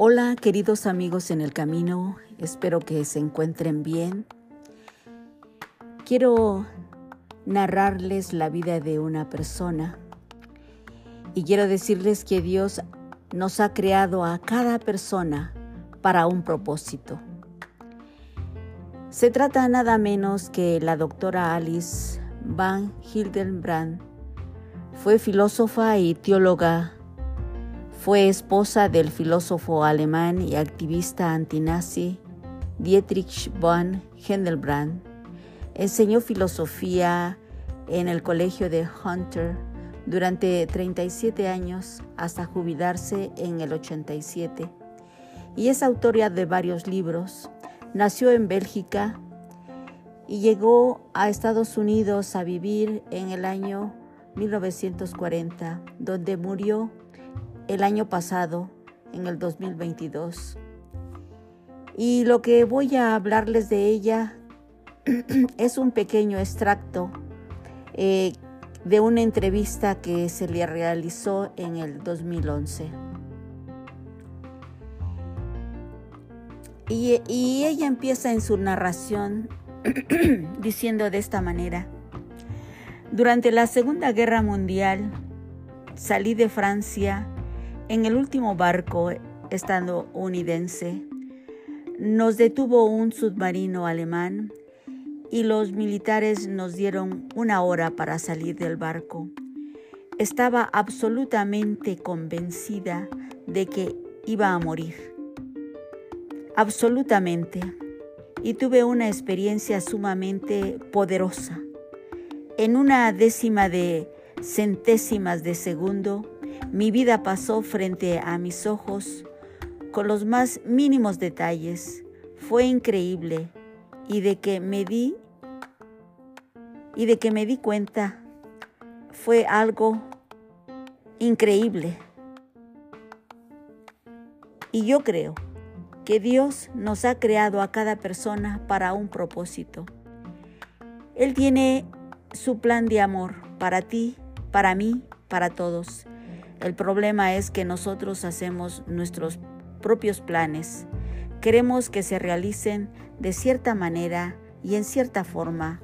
Hola queridos amigos en el camino, espero que se encuentren bien. Quiero narrarles la vida de una persona y quiero decirles que Dios nos ha creado a cada persona para un propósito. Se trata nada menos que la doctora Alice Van Hildenbrand. Fue filósofa y teóloga. Fue esposa del filósofo alemán y activista antinazi Dietrich von Hildenbrand. Enseñó filosofía en el colegio de Hunter durante 37 años hasta jubilarse en el 87 y es autora de varios libros. Nació en Bélgica y llegó a Estados Unidos a vivir en el año 1940, donde murió el año pasado, en el 2022. Y lo que voy a hablarles de ella es un pequeño extracto eh, de una entrevista que se le realizó en el 2011. Y, y ella empieza en su narración diciendo de esta manera, durante la Segunda Guerra Mundial salí de Francia en el último barco estadounidense. Nos detuvo un submarino alemán y los militares nos dieron una hora para salir del barco. Estaba absolutamente convencida de que iba a morir. Absolutamente. Y tuve una experiencia sumamente poderosa. En una décima de centésimas de segundo, mi vida pasó frente a mis ojos con los más mínimos detalles. Fue increíble y de que me di y de que me di cuenta fue algo increíble. Y yo creo que Dios nos ha creado a cada persona para un propósito. Él tiene su plan de amor para ti, para mí, para todos. El problema es que nosotros hacemos nuestros propios planes Queremos que se realicen de cierta manera y en cierta forma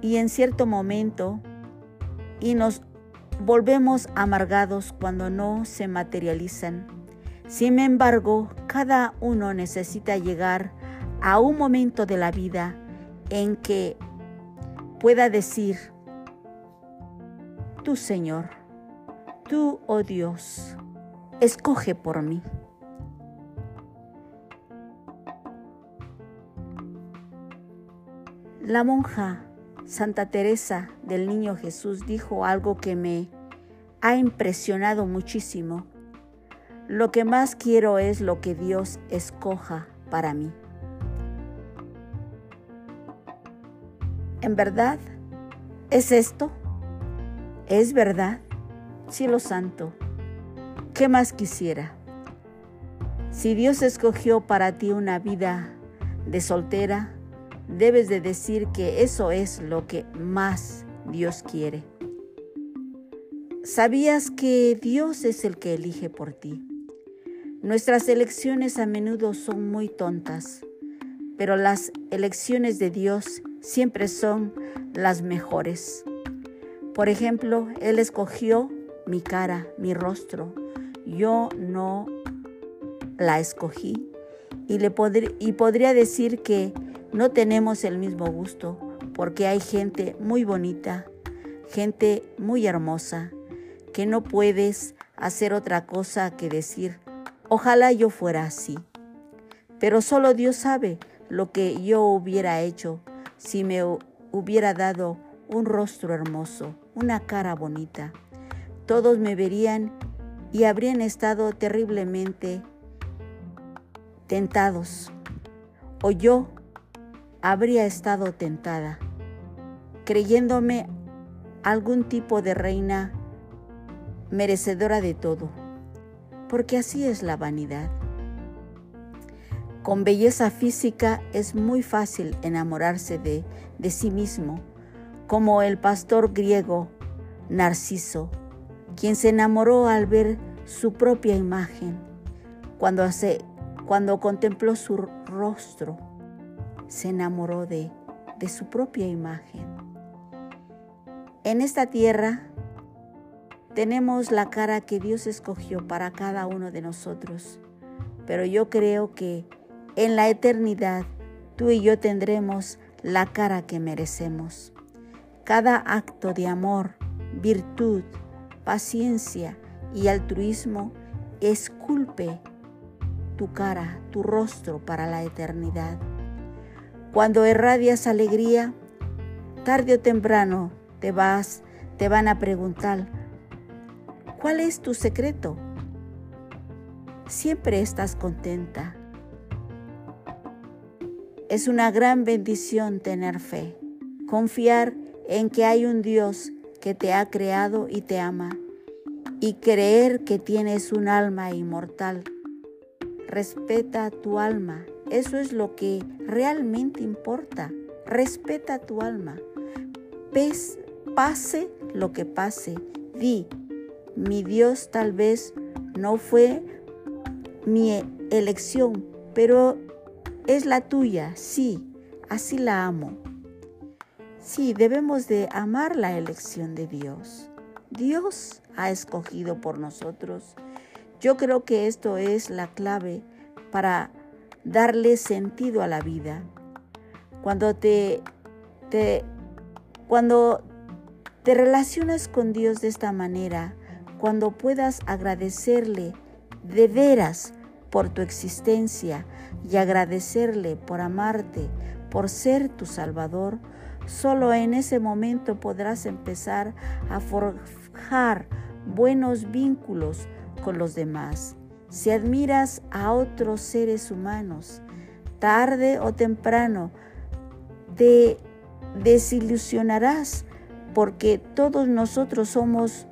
y en cierto momento y nos volvemos amargados cuando no se materializan. Sin embargo, cada uno necesita llegar a un momento de la vida en que pueda decir, tú Señor, tú, oh Dios, escoge por mí. La monja Santa Teresa del Niño Jesús dijo algo que me ha impresionado muchísimo. Lo que más quiero es lo que Dios escoja para mí. ¿En verdad? ¿Es esto? ¿Es verdad? Cielo Santo, ¿qué más quisiera? Si Dios escogió para ti una vida de soltera, debes de decir que eso es lo que más Dios quiere. ¿Sabías que Dios es el que elige por ti? Nuestras elecciones a menudo son muy tontas, pero las elecciones de Dios siempre son las mejores. Por ejemplo, Él escogió mi cara, mi rostro. Yo no la escogí y, le y podría decir que no tenemos el mismo gusto porque hay gente muy bonita, gente muy hermosa, que no puedes hacer otra cosa que decir, ojalá yo fuera así. Pero solo Dios sabe lo que yo hubiera hecho si me hubiera dado un rostro hermoso, una cara bonita. Todos me verían y habrían estado terriblemente tentados. O yo habría estado tentada, creyéndome algún tipo de reina merecedora de todo, porque así es la vanidad. Con belleza física es muy fácil enamorarse de, de sí mismo, como el pastor griego Narciso, quien se enamoró al ver su propia imagen. Cuando, cuando contempló su rostro, se enamoró de, de su propia imagen. En esta tierra tenemos la cara que Dios escogió para cada uno de nosotros, pero yo creo que en la eternidad tú y yo tendremos la cara que merecemos. Cada acto de amor, virtud, paciencia y altruismo esculpe tu cara, tu rostro para la eternidad. Cuando irradias alegría, tarde o temprano te vas, te van a preguntar, ¿cuál es tu secreto? Siempre estás contenta. Es una gran bendición tener fe, confiar en que hay un Dios que te ha creado y te ama, y creer que tienes un alma inmortal. Respeta tu alma, eso es lo que realmente importa. Respeta tu alma. pase lo que pase, di, mi Dios tal vez no fue mi elección, pero es la tuya, sí, así la amo. Sí, debemos de amar la elección de Dios. Dios ha escogido por nosotros. Yo creo que esto es la clave para darle sentido a la vida. Cuando te, te, cuando te relacionas con Dios de esta manera, cuando puedas agradecerle de veras por tu existencia y agradecerle por amarte, por ser tu Salvador, Solo en ese momento podrás empezar a forjar buenos vínculos con los demás. Si admiras a otros seres humanos, tarde o temprano te desilusionarás porque todos nosotros somos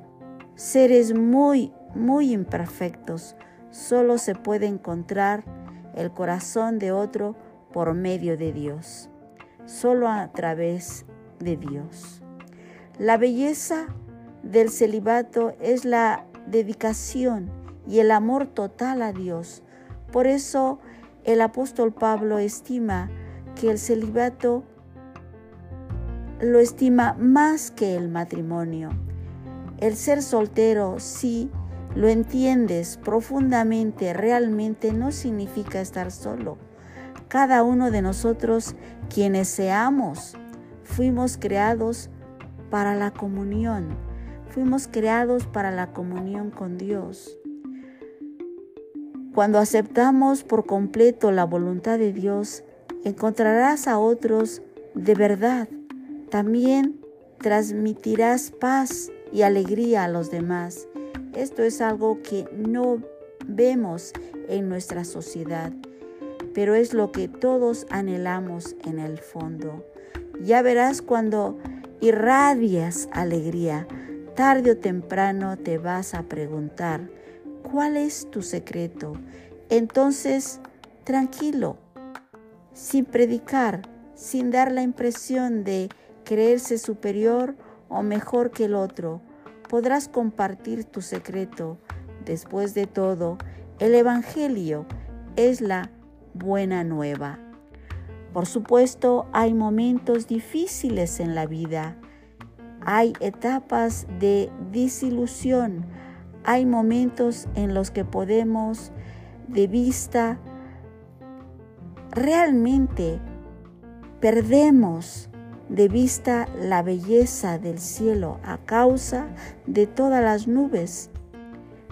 seres muy, muy imperfectos. Solo se puede encontrar el corazón de otro por medio de Dios solo a través de Dios. La belleza del celibato es la dedicación y el amor total a Dios. Por eso el apóstol Pablo estima que el celibato lo estima más que el matrimonio. El ser soltero, si lo entiendes profundamente, realmente no significa estar solo cada uno de nosotros, quienes seamos, fuimos creados para la comunión. Fuimos creados para la comunión con Dios. Cuando aceptamos por completo la voluntad de Dios, encontrarás a otros de verdad. También transmitirás paz y alegría a los demás. Esto es algo que no vemos en nuestra sociedad pero es lo que todos anhelamos en el fondo. Ya verás cuando irradias alegría, tarde o temprano te vas a preguntar, ¿cuál es tu secreto? Entonces, tranquilo, sin predicar, sin dar la impresión de creerse superior o mejor que el otro, podrás compartir tu secreto. Después de todo, el Evangelio es la buena nueva. Por supuesto, hay momentos difíciles en la vida, hay etapas de disilusión, hay momentos en los que podemos de vista realmente perdemos de vista la belleza del cielo a causa de todas las nubes.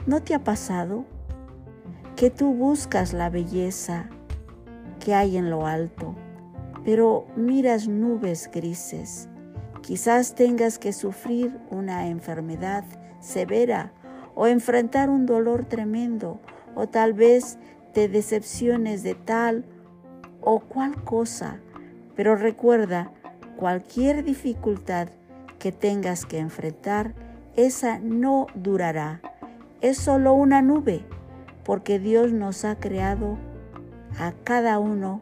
¿No te ha pasado que tú buscas la belleza que hay en lo alto, pero miras nubes grises. Quizás tengas que sufrir una enfermedad severa o enfrentar un dolor tremendo o tal vez te decepciones de tal o cual cosa. Pero recuerda, cualquier dificultad que tengas que enfrentar, esa no durará. Es solo una nube, porque Dios nos ha creado a cada uno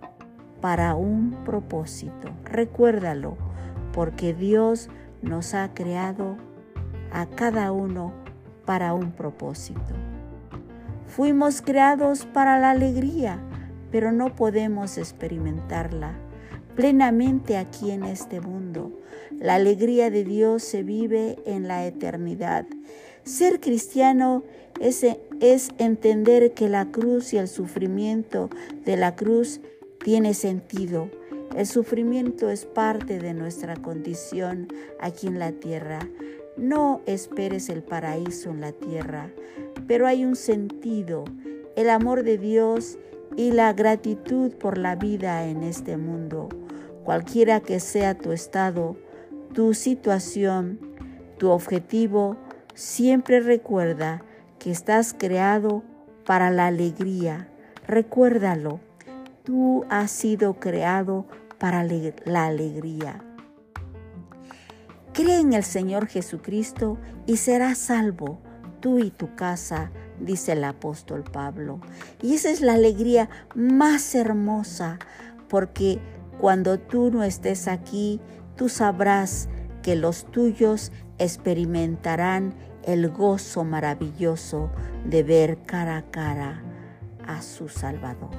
para un propósito. Recuérdalo, porque Dios nos ha creado a cada uno para un propósito. Fuimos creados para la alegría, pero no podemos experimentarla plenamente aquí en este mundo. La alegría de Dios se vive en la eternidad. Ser cristiano es, es, entender que la cruz y el sufrimiento de la cruz tiene sentido. El sufrimiento es parte de nuestra condición aquí en la tierra. No esperes el paraíso en la tierra, pero hay un sentido, el amor de Dios y la gratitud por la vida en este mundo. Cualquiera que sea tu estado, tu situación, tu objetivo, siempre recuerda que estás creado para la alegría. Recuérdalo, tú has sido creado para la alegría. Cree en el Señor Jesucristo y serás salvo, tú y tu casa, dice el apóstol Pablo. Y esa es la alegría más hermosa, porque cuando tú no estés aquí, tú sabrás que los tuyos experimentarán el gozo maravilloso de ver cara a cara a su Salvador.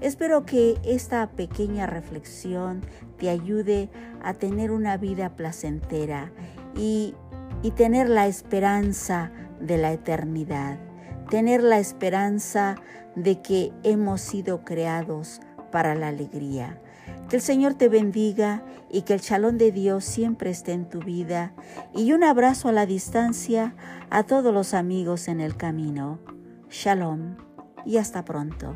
Espero que esta pequeña reflexión te ayude a tener una vida placentera y, y tener la esperanza de la eternidad, tener la esperanza de que hemos sido creados para la alegría. Que el Señor te bendiga y que el chalón de Dios siempre esté en tu vida. Y un abrazo a la distancia a todos los amigos en el camino. Shalom y hasta pronto.